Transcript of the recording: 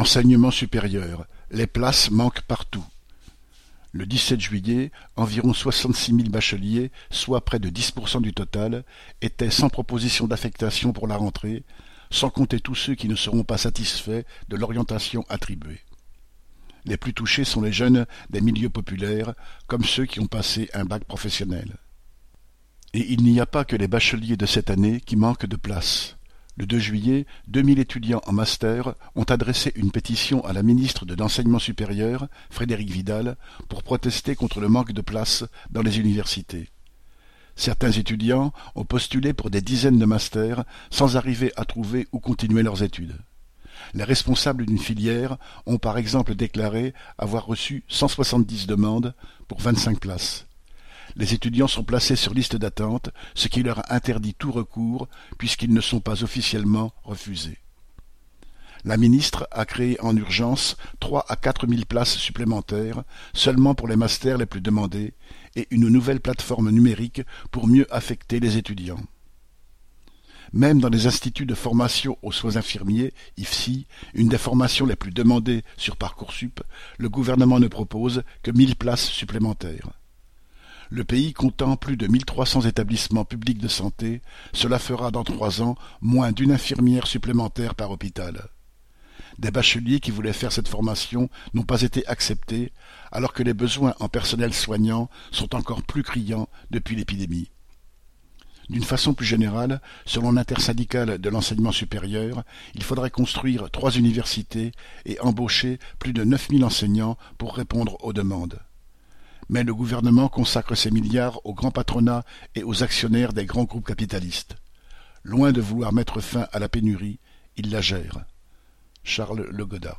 Enseignement supérieur, les places manquent partout. Le dix-sept juillet, environ soixante-six mille bacheliers, soit près de dix pour cent du total, étaient sans proposition d'affectation pour la rentrée, sans compter tous ceux qui ne seront pas satisfaits de l'orientation attribuée. Les plus touchés sont les jeunes des milieux populaires, comme ceux qui ont passé un bac professionnel. Et il n'y a pas que les bacheliers de cette année qui manquent de place. Le 2 juillet, 2000 étudiants en master ont adressé une pétition à la ministre de l'Enseignement supérieur, Frédérique Vidal, pour protester contre le manque de places dans les universités. Certains étudiants ont postulé pour des dizaines de masters sans arriver à trouver où continuer leurs études. Les responsables d'une filière ont par exemple déclaré avoir reçu 170 demandes pour 25 places. Les étudiants sont placés sur liste d'attente, ce qui leur interdit tout recours puisqu'ils ne sont pas officiellement refusés. La ministre a créé en urgence trois à quatre mille places supplémentaires seulement pour les masters les plus demandés et une nouvelle plateforme numérique pour mieux affecter les étudiants. Même dans les instituts de formation aux soins infirmiers, IFSI, une des formations les plus demandées sur Parcoursup, le gouvernement ne propose que mille places supplémentaires. Le pays comptant plus de 1300 établissements publics de santé, cela fera dans trois ans moins d'une infirmière supplémentaire par hôpital. Des bacheliers qui voulaient faire cette formation n'ont pas été acceptés, alors que les besoins en personnel soignant sont encore plus criants depuis l'épidémie. D'une façon plus générale, selon l'intersyndicale de l'enseignement supérieur, il faudrait construire trois universités et embaucher plus de neuf mille enseignants pour répondre aux demandes mais le gouvernement consacre ses milliards au grand patronat et aux actionnaires des grands groupes capitalistes. Loin de vouloir mettre fin à la pénurie, il la gère. Charles Legoda